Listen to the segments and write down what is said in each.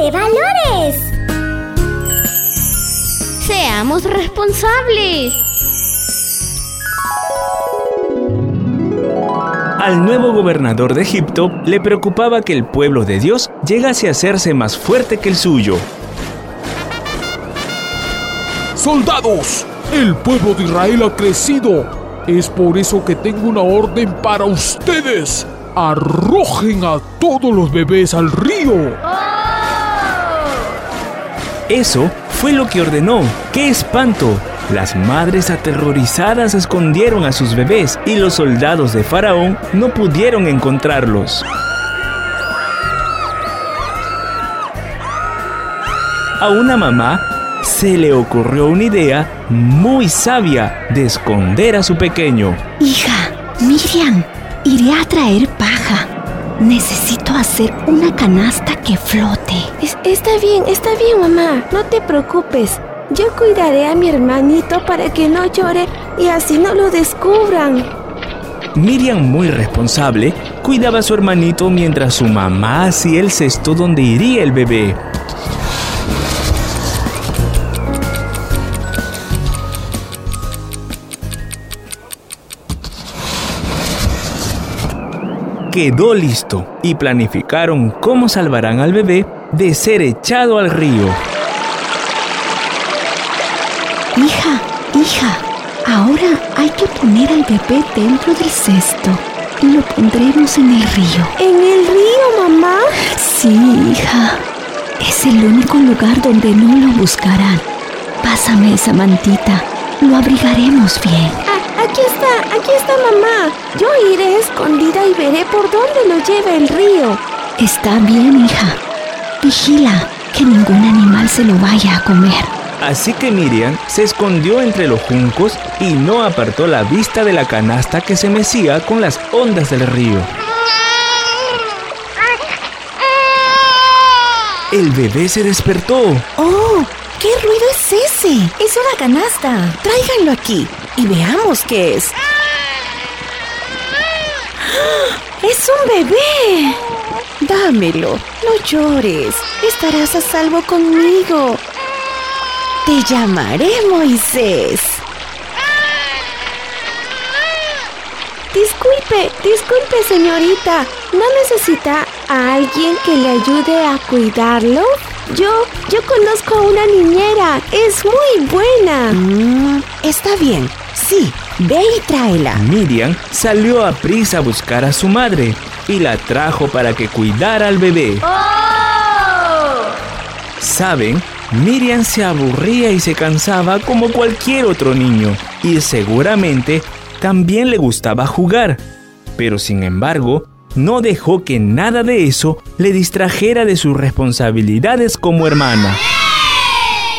de valores. Seamos responsables. Al nuevo gobernador de Egipto le preocupaba que el pueblo de Dios llegase a hacerse más fuerte que el suyo. Soldados, el pueblo de Israel ha crecido. Es por eso que tengo una orden para ustedes. Arrojen a todos los bebés al río. Eso fue lo que ordenó. ¡Qué espanto! Las madres aterrorizadas escondieron a sus bebés y los soldados de Faraón no pudieron encontrarlos. A una mamá se le ocurrió una idea muy sabia de esconder a su pequeño. Hija, Miriam, iré a traer paja. Necesito hacer una canasta que flote. está bien, está bien, mamá. No te preocupes. Yo cuidaré a mi hermanito para que no llore y así no lo descubran. Miriam, muy responsable, cuidaba a su hermanito mientras su mamá hacía el cesto donde iría el bebé. Quedó listo y planificaron cómo salvarán al bebé de ser echado al río. Hija, hija, ahora hay que poner al bebé dentro del cesto y lo pondremos en el río. ¿En el río, mamá? Sí, hija. Es el único lugar donde no lo buscarán. Pásame esa mantita. Lo abrigaremos bien. Aquí está, aquí está mamá. Yo iré escondida y veré por dónde lo lleva el río. Está bien, hija. Vigila que ningún animal se lo vaya a comer. Así que Miriam se escondió entre los juncos y no apartó la vista de la canasta que se mecía con las ondas del río. El bebé se despertó. ¡Oh! ¿Qué ruido es ese? Es una canasta. Tráiganlo aquí y veamos qué es. ¡Es un bebé! Dámelo, no llores. Estarás a salvo conmigo. Te llamaré Moisés. Disculpe, disculpe señorita. ¿No necesita a alguien que le ayude a cuidarlo? Yo, yo conozco a una niñera. Es muy buena. Mm, está bien. Sí, ve y tráela. Miriam salió a prisa a buscar a su madre y la trajo para que cuidara al bebé. ¡Oh! ¿Saben? Miriam se aburría y se cansaba como cualquier otro niño y seguramente también le gustaba jugar, pero sin embargo no dejó que nada de eso le distrajera de sus responsabilidades como hermana.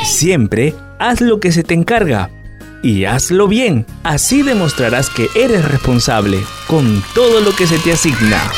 Siempre haz lo que se te encarga y hazlo bien, así demostrarás que eres responsable con todo lo que se te asigna.